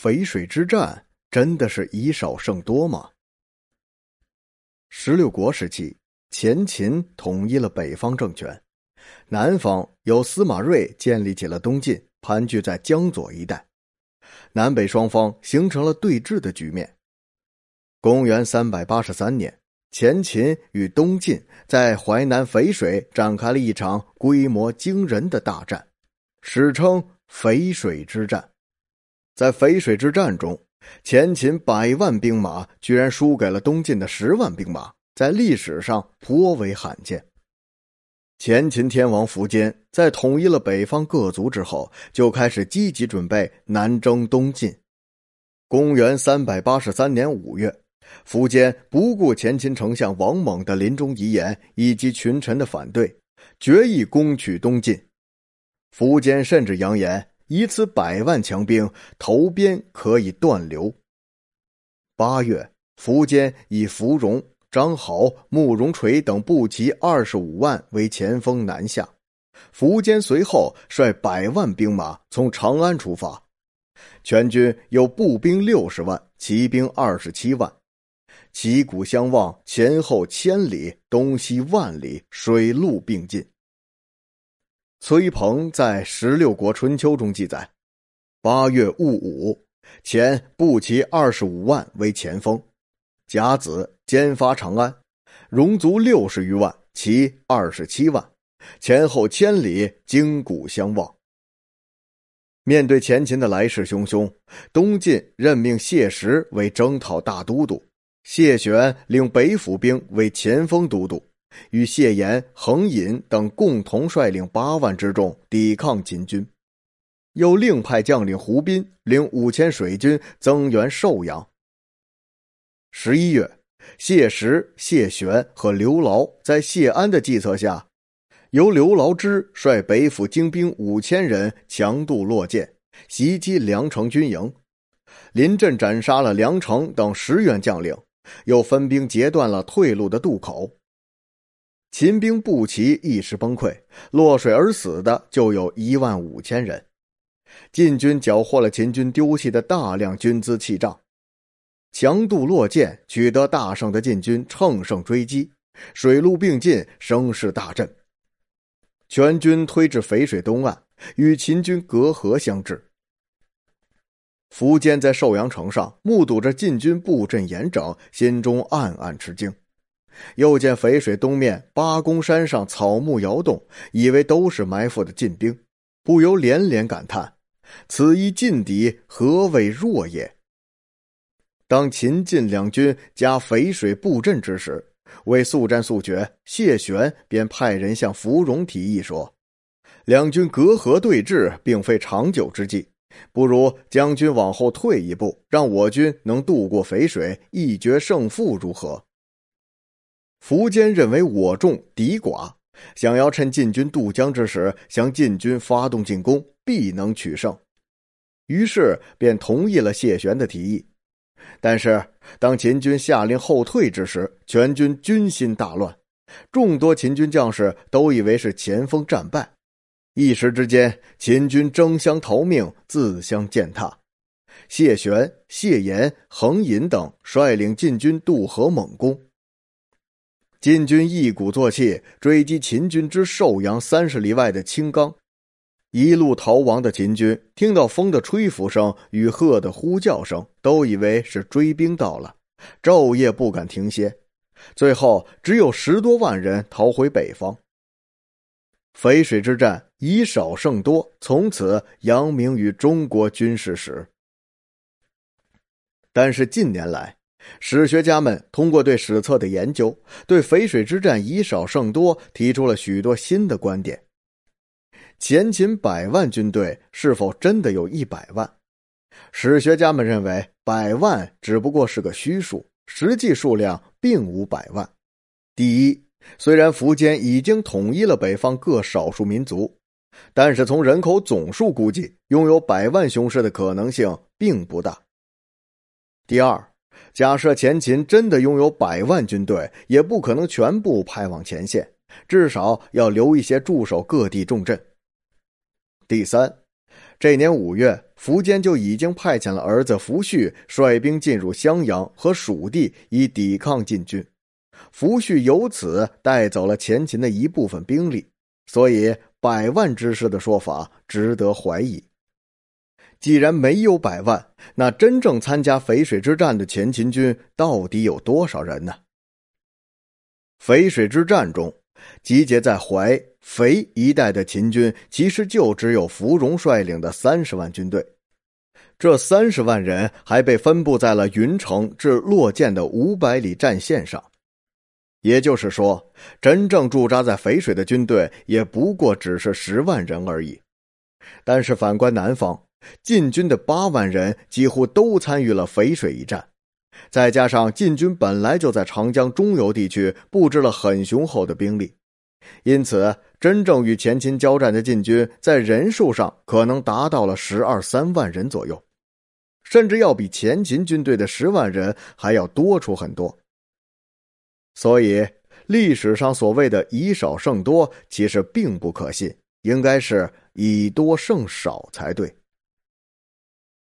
淝水之战真的是以少胜多吗？十六国时期，前秦统一了北方政权，南方由司马睿建立起了东晋，盘踞在江左一带，南北双方形成了对峙的局面。公元三百八十三年，前秦与东晋在淮南淝水展开了一场规模惊人的大战，史称淝水之战。在淝水之战中，前秦百万兵马居然输给了东晋的十万兵马，在历史上颇为罕见。前秦天王苻坚在统一了北方各族之后，就开始积极准备南征东晋。公元三百八十三年五月，苻坚不顾前秦丞相王猛的临终遗言以及群臣的反对，决意攻取东晋。苻坚甚至扬言。以此百万强兵，投边可以断流。八月，苻坚以苻融、张豪、慕容垂等步骑二十五万为前锋南下。苻坚随后率百万兵马从长安出发，全军有步兵六十万，骑兵二十七万，旗鼓相望，前后千里，东西万里，水陆并进。崔鹏在《十六国春秋》中记载：八月戊午，前步骑二十五万为前锋，甲子兼发长安，戎卒六十余万，骑二十七万，前后千里，筋骨相望。面对前秦的来势汹汹，东晋任命谢石为征讨大都督，谢玄领北府兵为前锋都督。与谢岩、恒隐等共同率领八万之众抵抗秦军，又另派将领胡斌领五千水军增援寿阳。十一月，谢石、谢玄和刘牢在谢安的计策下，由刘牢之率北府精兵五千人强渡洛涧，袭击梁城军营，临阵斩杀了梁城等十员将领，又分兵截断了退路的渡口。秦兵不齐，一时崩溃，落水而死的就有一万五千人。晋军缴获了秦军丢弃的大量军资器仗，强渡洛涧，取得大胜的晋军乘胜追击，水陆并进，声势大振。全军推至淝水东岸，与秦军隔河相峙。苻坚在寿阳城上目睹着晋军布阵严整，心中暗暗吃惊。又见淝水东面八公山上草木摇动，以为都是埋伏的晋兵，不由连连感叹：“此一劲敌，何谓弱也？”当秦晋两军加淝水布阵之时，为速战速决，谢玄便派人向芙蓉提议说：“两军隔河对峙，并非长久之计，不如将军往后退一步，让我军能渡过淝水，一决胜负，如何？”苻坚认为我众敌寡，想要趁晋军渡江之时向晋军发动进攻，必能取胜。于是便同意了谢玄的提议。但是当秦军下令后退之时，全军军心大乱，众多秦军将士都以为是前锋战败，一时之间，秦军争相逃命，自相践踏。谢玄、谢岩、恒隐等率领晋军渡河猛攻。晋军一鼓作气追击秦军之寿阳三十里外的青冈，一路逃亡的秦军听到风的吹拂声与鹤的呼叫声，都以为是追兵到了，昼夜不敢停歇。最后只有十多万人逃回北方。淝水之战以少胜多，从此扬名于中国军事史。但是近年来，史学家们通过对史册的研究，对淝水之战以少胜多提出了许多新的观点。前秦百万军队是否真的有一百万？史学家们认为，百万只不过是个虚数，实际数量并无百万。第一，虽然苻坚已经统一了北方各少数民族，但是从人口总数估计，拥有百万雄师的可能性并不大。第二。假设前秦真的拥有百万军队，也不可能全部派往前线，至少要留一些驻守各地重镇。第三，这年五月，苻坚就已经派遣了儿子苻旭率兵进入襄阳和蜀地，以抵抗晋军。苻旭由此带走了前秦的一部分兵力，所以百万之师的说法值得怀疑。既然没有百万，那真正参加淝水之战的前秦军到底有多少人呢？淝水之战中，集结在淮、肥一带的秦军，其实就只有芙蓉率领的三十万军队。这三十万人还被分布在了云城至洛涧的五百里战线上，也就是说，真正驻扎在淝水的军队也不过只是十万人而已。但是反观南方，晋军的八万人几乎都参与了淝水一战。再加上晋军本来就在长江中游地区布置了很雄厚的兵力，因此真正与前秦交战的晋军在人数上可能达到了十二三万人左右，甚至要比前秦军队的十万人还要多出很多。所以历史上所谓的以少胜多，其实并不可信，应该是以多胜少才对。